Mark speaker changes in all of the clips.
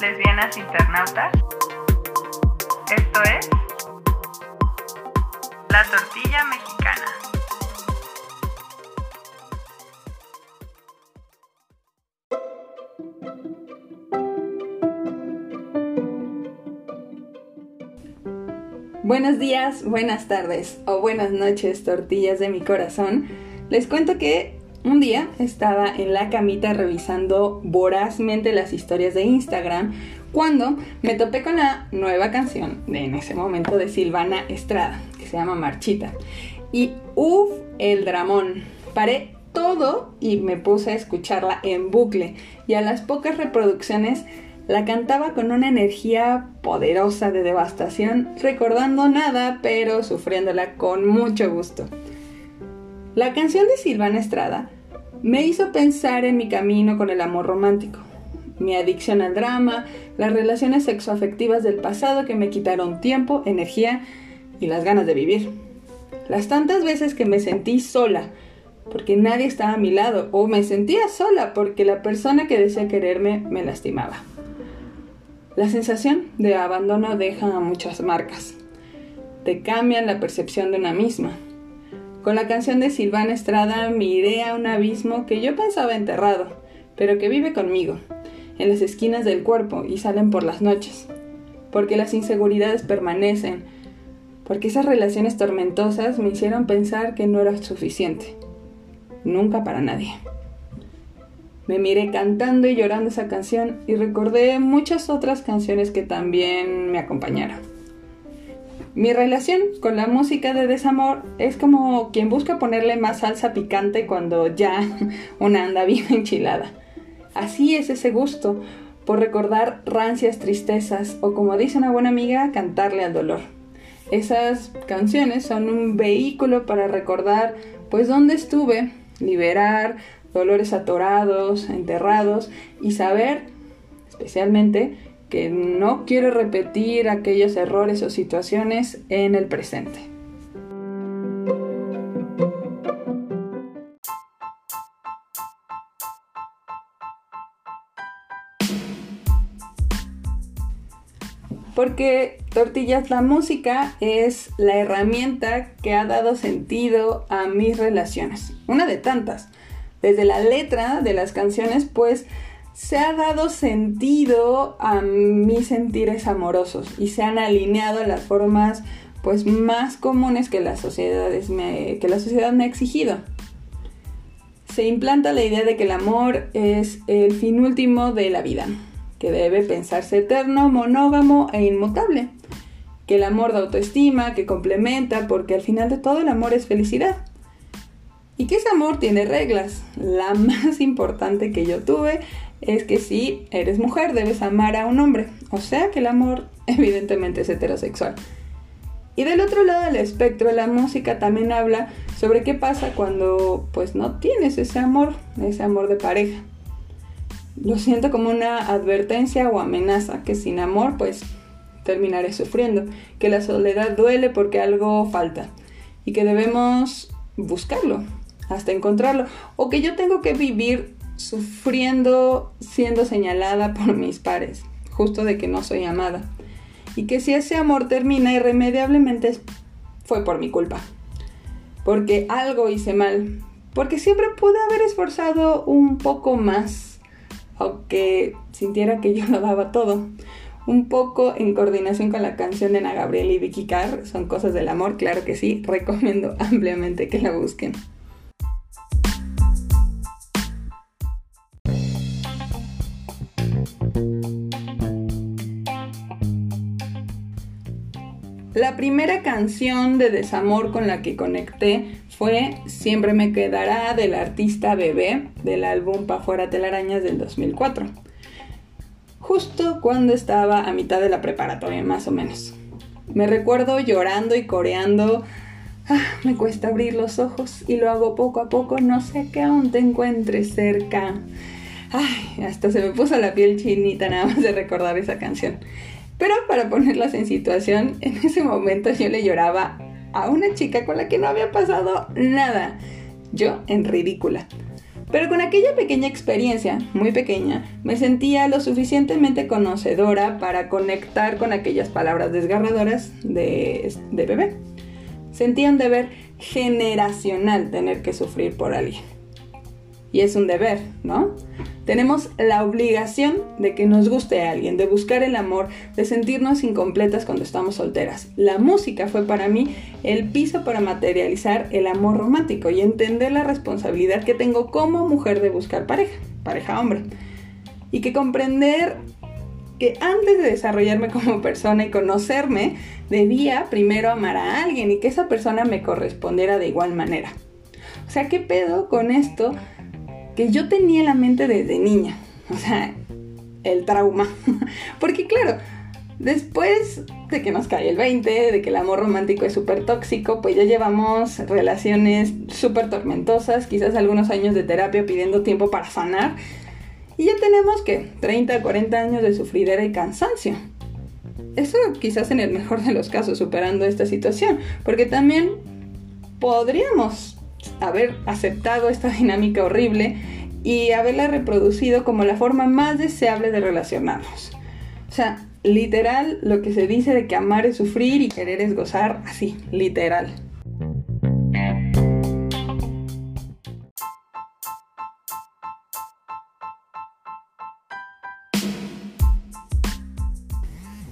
Speaker 1: lesbianas internautas. Esto es La Tortilla Mexicana.
Speaker 2: Buenos días, buenas tardes o buenas noches, tortillas de mi corazón. Les cuento que un día estaba en la camita revisando vorazmente las historias de Instagram cuando me topé con la nueva canción de en ese momento de Silvana Estrada, que se llama Marchita. Y uff, el dramón. Paré todo y me puse a escucharla en bucle y a las pocas reproducciones la cantaba con una energía poderosa de devastación, recordando nada, pero sufriéndola con mucho gusto. La canción de Silvana Estrada me hizo pensar en mi camino con el amor romántico, mi adicción al drama, las relaciones sexoafectivas del pasado que me quitaron tiempo, energía y las ganas de vivir. Las tantas veces que me sentí sola porque nadie estaba a mi lado o me sentía sola porque la persona que decía quererme me lastimaba. La sensación de abandono deja muchas marcas. Te cambian la percepción de una misma. Con la canción de Silvana Estrada miré a un abismo que yo pensaba enterrado, pero que vive conmigo, en las esquinas del cuerpo y salen por las noches. Porque las inseguridades permanecen, porque esas relaciones tormentosas me hicieron pensar que no era suficiente. Nunca para nadie. Me miré cantando y llorando esa canción y recordé muchas otras canciones que también me acompañaron. Mi relación con la música de desamor es como quien busca ponerle más salsa picante cuando ya una anda bien enchilada. Así es ese gusto por recordar rancias tristezas o como dice una buena amiga, cantarle al dolor. Esas canciones son un vehículo para recordar pues dónde estuve, liberar dolores atorados, enterrados y saber especialmente que no quiero repetir aquellos errores o situaciones en el presente. Porque Tortillas, la música es la herramienta que ha dado sentido a mis relaciones. Una de tantas. Desde la letra de las canciones, pues se ha dado sentido a mis sentires amorosos y se han alineado las formas pues más comunes que, las sociedades me, que la sociedad me ha exigido. Se implanta la idea de que el amor es el fin último de la vida, que debe pensarse eterno, monógamo e inmutable, que el amor da autoestima, que complementa, porque al final de todo el amor es felicidad. Y que ese amor tiene reglas. La más importante que yo tuve es que si eres mujer debes amar a un hombre, o sea que el amor evidentemente es heterosexual. Y del otro lado del espectro, la música también habla sobre qué pasa cuando pues no tienes ese amor, ese amor de pareja. Lo siento como una advertencia o amenaza, que sin amor pues terminaré sufriendo, que la soledad duele porque algo falta y que debemos buscarlo hasta encontrarlo, o que yo tengo que vivir sufriendo siendo señalada por mis pares, justo de que no soy amada. Y que si ese amor termina irremediablemente fue por mi culpa. Porque algo hice mal. Porque siempre pude haber esforzado un poco más. Aunque sintiera que yo lo daba todo. Un poco en coordinación con la canción de Ana Gabriel y Vicky Carr. Son cosas del amor, claro que sí. Recomiendo ampliamente que la busquen. La primera canción de desamor con la que conecté fue Siempre me quedará del artista Bebé del álbum Pa' fuera telarañas del 2004. Justo cuando estaba a mitad de la preparatoria, más o menos. Me recuerdo llorando y coreando. Ah, me cuesta abrir los ojos y lo hago poco a poco, no sé que aún te encuentres cerca. Ay, hasta se me puso la piel chinita nada más de recordar esa canción. Pero para ponerlas en situación, en ese momento yo le lloraba a una chica con la que no había pasado nada. Yo en ridícula. Pero con aquella pequeña experiencia, muy pequeña, me sentía lo suficientemente conocedora para conectar con aquellas palabras desgarradoras de, de bebé. Sentía un deber generacional tener que sufrir por alguien. Y es un deber, ¿no? Tenemos la obligación de que nos guste a alguien, de buscar el amor, de sentirnos incompletas cuando estamos solteras. La música fue para mí el piso para materializar el amor romántico y entender la responsabilidad que tengo como mujer de buscar pareja, pareja hombre. Y que comprender que antes de desarrollarme como persona y conocerme, debía primero amar a alguien y que esa persona me correspondiera de igual manera. O sea, ¿qué pedo con esto que yo tenía en la mente desde niña. O sea, el trauma. Porque claro, después de que nos cae el 20, de que el amor romántico es súper tóxico, pues ya llevamos relaciones súper tormentosas, quizás algunos años de terapia pidiendo tiempo para sanar. Y ya tenemos que 30, 40 años de sufridera y cansancio. Eso quizás en el mejor de los casos superando esta situación, porque también podríamos haber aceptado esta dinámica horrible y haberla reproducido como la forma más deseable de relacionarnos. O sea, literal lo que se dice de que amar es sufrir y querer es gozar, así, literal.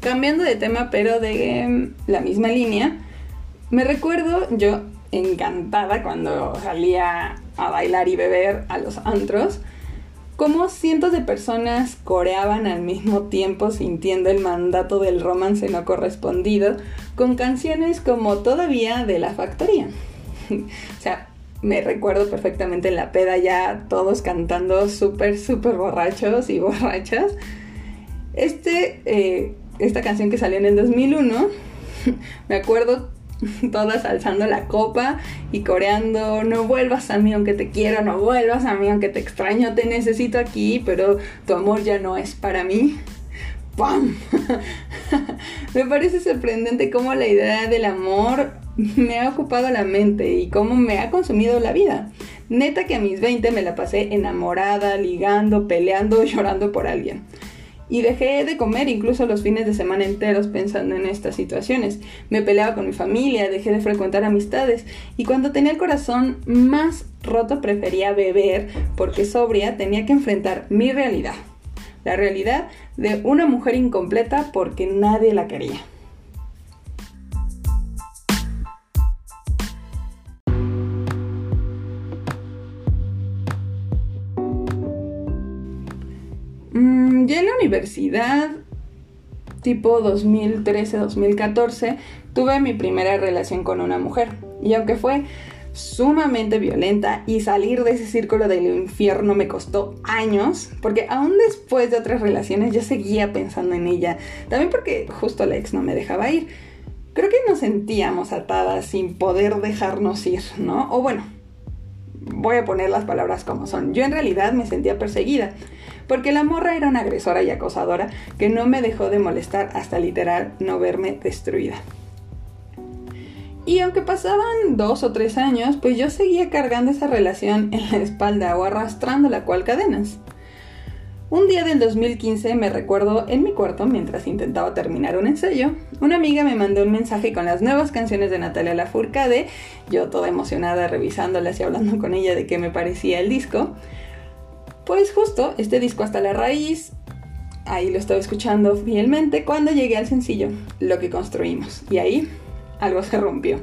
Speaker 2: Cambiando de tema, pero de em, la misma línea, me recuerdo yo encantada cuando salía a bailar y beber a los antros, como cientos de personas coreaban al mismo tiempo sintiendo el mandato del romance no correspondido con canciones como Todavía de la Factoría. o sea, me recuerdo perfectamente en la peda ya todos cantando súper, súper borrachos y borrachas. Este, eh, esta canción que salió en el 2001, me acuerdo todas alzando la copa y coreando, no vuelvas a mí aunque te quiero, no vuelvas a mí aunque te extraño, te necesito aquí, pero tu amor ya no es para mí. ¡Pam! me parece sorprendente cómo la idea del amor me ha ocupado la mente y cómo me ha consumido la vida. Neta que a mis 20 me la pasé enamorada, ligando, peleando, llorando por alguien y dejé de comer incluso los fines de semana enteros pensando en estas situaciones. Me peleaba con mi familia, dejé de frecuentar amistades y cuando tenía el corazón más roto prefería beber porque sobria tenía que enfrentar mi realidad. La realidad de una mujer incompleta porque nadie la quería. En la universidad, tipo 2013-2014, tuve mi primera relación con una mujer. Y aunque fue sumamente violenta y salir de ese círculo del infierno me costó años, porque aún después de otras relaciones yo seguía pensando en ella, también porque justo la ex no me dejaba ir. Creo que nos sentíamos atadas sin poder dejarnos ir, ¿no? O bueno, voy a poner las palabras como son. Yo en realidad me sentía perseguida porque la morra era una agresora y acosadora que no me dejó de molestar hasta literal no verme destruida. Y aunque pasaban dos o tres años, pues yo seguía cargando esa relación en la espalda o arrastrando la cual cadenas. Un día del 2015 me recuerdo en mi cuarto mientras intentaba terminar un ensayo, una amiga me mandó un mensaje con las nuevas canciones de Natalia Lafourcade, yo toda emocionada revisándolas y hablando con ella de qué me parecía el disco, pues justo este disco hasta la raíz, ahí lo estaba escuchando fielmente cuando llegué al sencillo, lo que construimos. Y ahí algo se rompió.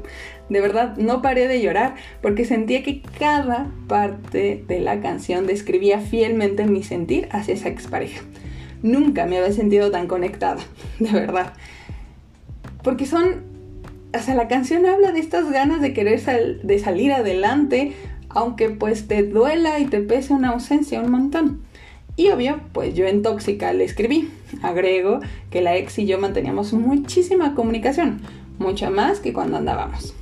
Speaker 2: De verdad, no paré de llorar porque sentía que cada parte de la canción describía fielmente mi sentir hacia esa expareja. Nunca me había sentido tan conectada, de verdad. Porque son... O sea, la canción habla de estas ganas de querer de salir adelante, aunque pues te duela y te pese una ausencia un montón. Y obvio, pues yo en Tóxica le escribí. Agrego que la ex y yo manteníamos muchísima comunicación, mucha más que cuando andábamos.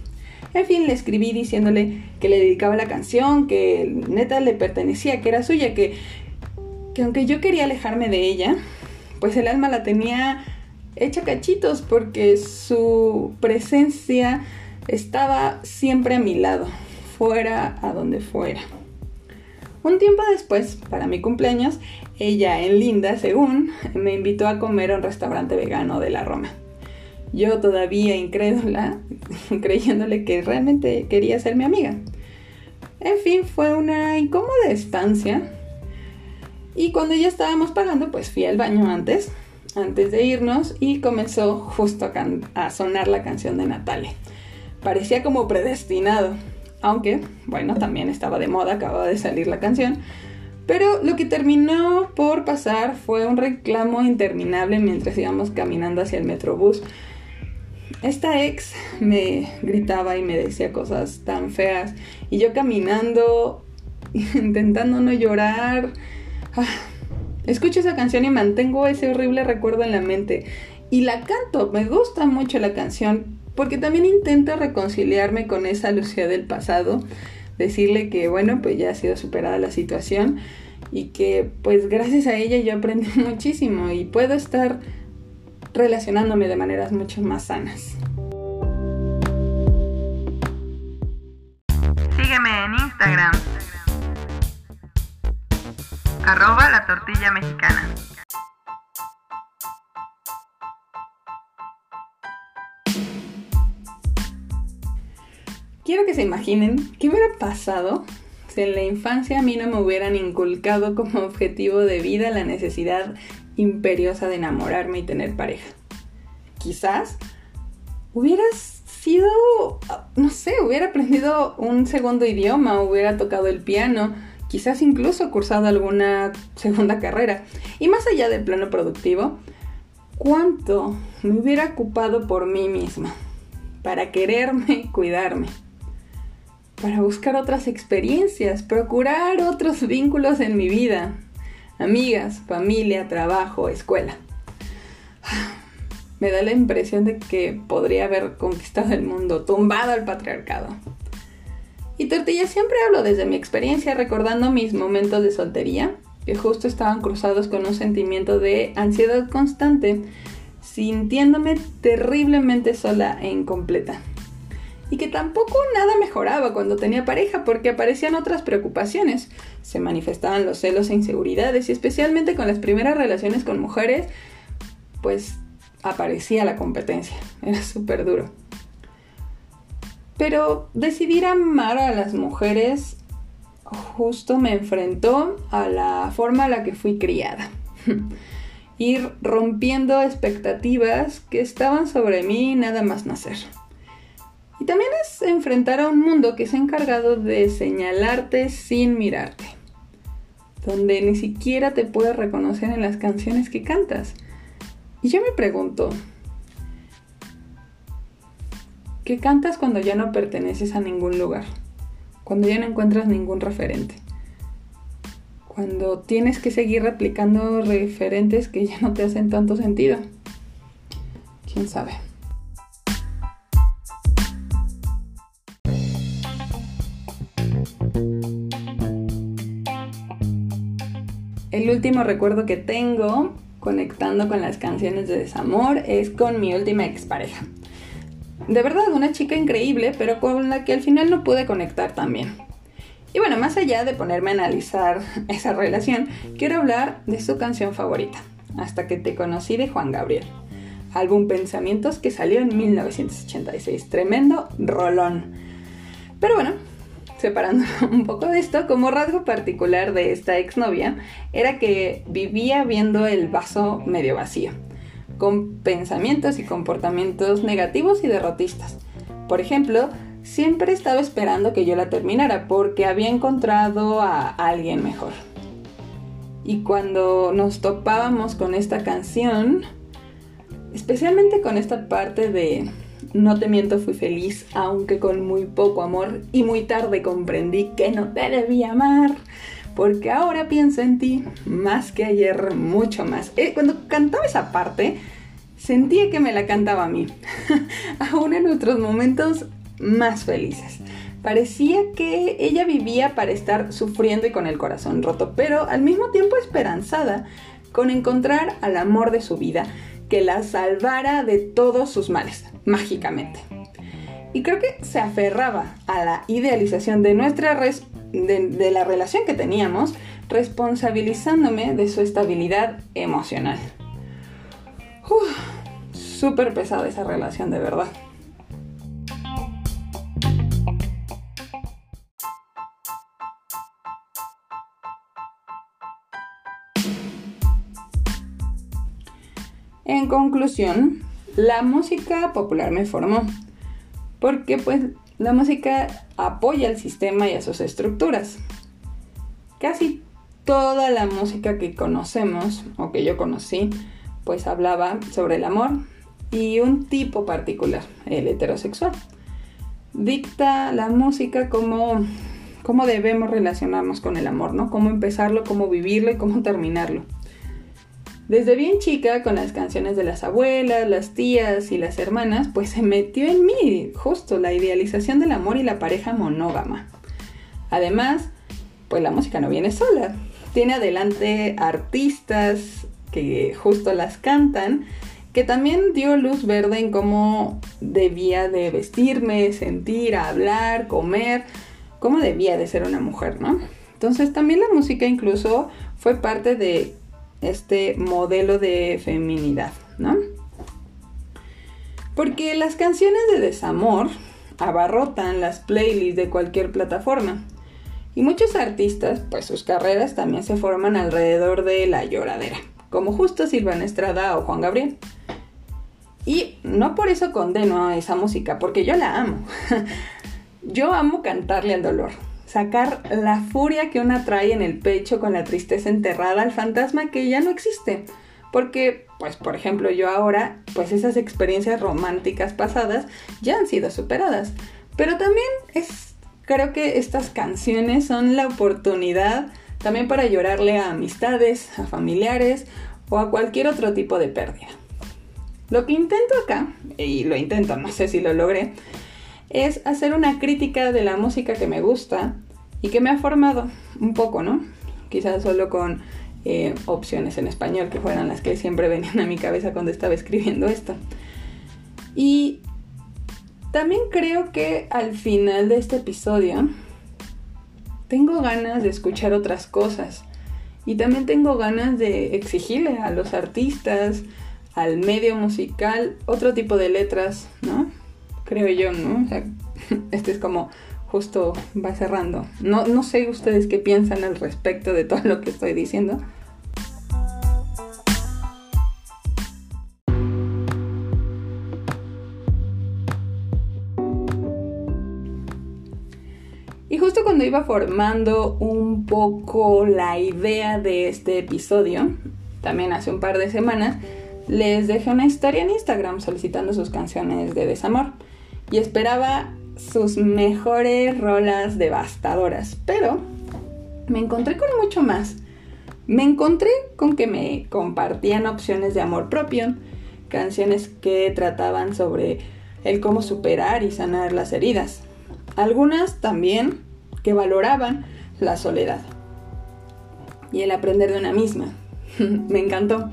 Speaker 2: En fin, le escribí diciéndole que le dedicaba la canción, que neta le pertenecía, que era suya, que, que aunque yo quería alejarme de ella, pues el alma la tenía hecha cachitos porque su presencia estaba siempre a mi lado fuera a donde fuera. Un tiempo después, para mi cumpleaños, ella en Linda, según, me invitó a comer a un restaurante vegano de la Roma. Yo todavía incrédula, creyéndole que realmente quería ser mi amiga. En fin, fue una incómoda estancia. Y cuando ya estábamos pagando, pues fui al baño antes, antes de irnos, y comenzó justo a, a sonar la canción de Natale. Parecía como predestinado, aunque, bueno, también estaba de moda, acababa de salir la canción. Pero lo que terminó por pasar fue un reclamo interminable mientras íbamos caminando hacia el metrobús esta ex me gritaba y me decía cosas tan feas y yo caminando, intentando no llorar. Ah, escucho esa canción y mantengo ese horrible recuerdo en la mente. Y la canto, me gusta mucho la canción porque también intento reconciliarme con esa Lucía del pasado, decirle que bueno, pues ya ha sido superada la situación y que pues gracias a ella yo aprendí muchísimo y puedo estar relacionándome de maneras mucho más sanas.
Speaker 1: Sígueme en Instagram. Arroba la tortilla mexicana.
Speaker 2: Quiero que se imaginen qué hubiera pasado si en la infancia a mí no me hubieran inculcado como objetivo de vida la necesidad imperiosa de enamorarme y tener pareja. Quizás hubieras sido, no sé, hubiera aprendido un segundo idioma, hubiera tocado el piano, quizás incluso cursado alguna segunda carrera. Y más allá del plano productivo, ¿cuánto me hubiera ocupado por mí misma? Para quererme cuidarme. Para buscar otras experiencias, procurar otros vínculos en mi vida, amigas, familia, trabajo, escuela. Me da la impresión de que podría haber conquistado el mundo, tumbado al patriarcado. Y tortilla siempre hablo desde mi experiencia recordando mis momentos de soltería, que justo estaban cruzados con un sentimiento de ansiedad constante, sintiéndome terriblemente sola e incompleta y que tampoco nada mejoraba cuando tenía pareja porque aparecían otras preocupaciones. Se manifestaban los celos e inseguridades y especialmente con las primeras relaciones con mujeres, pues aparecía la competencia. Era súper duro. Pero decidir amar a las mujeres justo me enfrentó a la forma en la que fui criada. Ir rompiendo expectativas que estaban sobre mí nada más nacer. Y también es enfrentar a un mundo que se ha encargado de señalarte sin mirarte, donde ni siquiera te puedes reconocer en las canciones que cantas. Y yo me pregunto, ¿qué cantas cuando ya no perteneces a ningún lugar? Cuando ya no encuentras ningún referente. Cuando tienes que seguir replicando referentes que ya no te hacen tanto sentido. ¿Quién sabe? El último recuerdo que tengo conectando con las canciones de desamor es con mi última expareja. De verdad, una chica increíble, pero con la que al final no pude conectar tan bien. Y bueno, más allá de ponerme a analizar esa relación, quiero hablar de su canción favorita, Hasta que te conocí de Juan Gabriel. Álbum Pensamientos que salió en 1986. Tremendo rolón. Pero bueno, separando un poco de esto, como rasgo particular de esta exnovia era que vivía viendo el vaso medio vacío, con pensamientos y comportamientos negativos y derrotistas. Por ejemplo, siempre estaba esperando que yo la terminara porque había encontrado a alguien mejor. Y cuando nos topábamos con esta canción, especialmente con esta parte de no te miento, fui feliz, aunque con muy poco amor, y muy tarde comprendí que no te debía amar, porque ahora pienso en ti más que ayer, mucho más. Eh, cuando cantaba esa parte, sentía que me la cantaba a mí, aún en otros momentos más felices. Parecía que ella vivía para estar sufriendo y con el corazón roto, pero al mismo tiempo esperanzada con encontrar al amor de su vida que la salvara de todos sus males, mágicamente. Y creo que se aferraba a la idealización de nuestra de, la relación que teníamos, responsabilizándome de su estabilidad emocional. Súper pesada esa relación, de verdad. En conclusión, la música popular me formó, porque pues la música apoya al sistema y a sus estructuras. Casi toda la música que conocemos o que yo conocí, pues hablaba sobre el amor y un tipo particular, el heterosexual. Dicta la música cómo, cómo debemos relacionarnos con el amor, ¿no? Cómo empezarlo, cómo vivirlo y cómo terminarlo. Desde bien chica, con las canciones de las abuelas, las tías y las hermanas, pues se metió en mí justo la idealización del amor y la pareja monógama. Además, pues la música no viene sola. Tiene adelante artistas que justo las cantan, que también dio luz verde en cómo debía de vestirme, sentir, hablar, comer, cómo debía de ser una mujer, ¿no? Entonces también la música incluso fue parte de este modelo de feminidad, ¿no? Porque las canciones de desamor abarrotan las playlists de cualquier plataforma. Y muchos artistas, pues sus carreras también se forman alrededor de la lloradera, como justo Silvana Estrada o Juan Gabriel. Y no por eso condeno a esa música, porque yo la amo. yo amo cantarle al dolor, sacar la furia que una trae en el pecho con la tristeza enterrada al fantasma que ya no existe. Porque, pues, por ejemplo, yo ahora, pues esas experiencias románticas pasadas ya han sido superadas. Pero también es, creo que estas canciones son la oportunidad también para llorarle a amistades, a familiares o a cualquier otro tipo de pérdida. Lo que intento acá, y lo intento, no sé si lo logré, es hacer una crítica de la música que me gusta y que me ha formado un poco, ¿no? Quizás solo con eh, opciones en español, que fueran las que siempre venían a mi cabeza cuando estaba escribiendo esto. Y también creo que al final de este episodio tengo ganas de escuchar otras cosas. Y también tengo ganas de exigirle a los artistas, al medio musical, otro tipo de letras, ¿no? Creo yo, ¿no? O sea, este es como justo va cerrando. No, no sé ustedes qué piensan al respecto de todo lo que estoy diciendo. Y justo cuando iba formando un poco la idea de este episodio, también hace un par de semanas, les dejé una historia en Instagram solicitando sus canciones de desamor. Y esperaba sus mejores rolas devastadoras, pero me encontré con mucho más. Me encontré con que me compartían opciones de amor propio, canciones que trataban sobre el cómo superar y sanar las heridas. Algunas también que valoraban la soledad y el aprender de una misma. me encantó.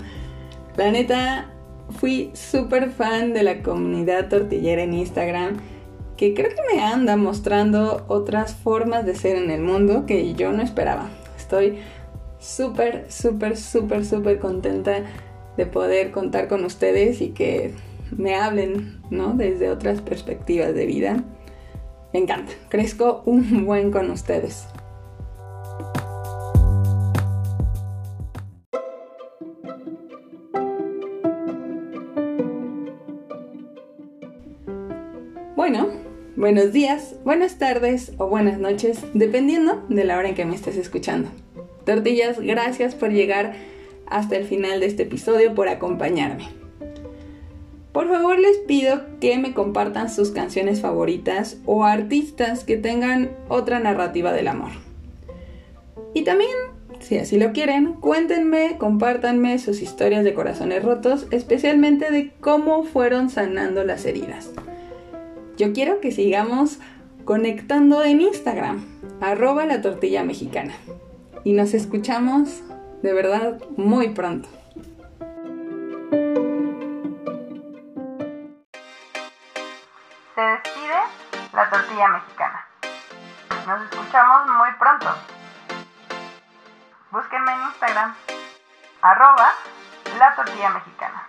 Speaker 2: La neta, fui súper fan de la comunidad tortillera en Instagram que creo que me anda mostrando otras formas de ser en el mundo que yo no esperaba. Estoy súper, súper, súper, súper contenta de poder contar con ustedes y que me hablen, ¿no? Desde otras perspectivas de vida. Me encanta, crezco un buen con ustedes. Buenos días, buenas tardes o buenas noches, dependiendo de la hora en que me estés escuchando. Tortillas, gracias por llegar hasta el final de este episodio, por acompañarme. Por favor les pido que me compartan sus canciones favoritas o artistas que tengan otra narrativa del amor. Y también, si así lo quieren, cuéntenme, compártanme sus historias de corazones rotos, especialmente de cómo fueron sanando las heridas. Yo quiero que sigamos conectando en Instagram, arroba la tortilla mexicana. Y nos escuchamos de verdad muy pronto.
Speaker 1: Se despide la tortilla mexicana. Nos escuchamos muy pronto. Búsquenme en Instagram, arroba la tortilla mexicana.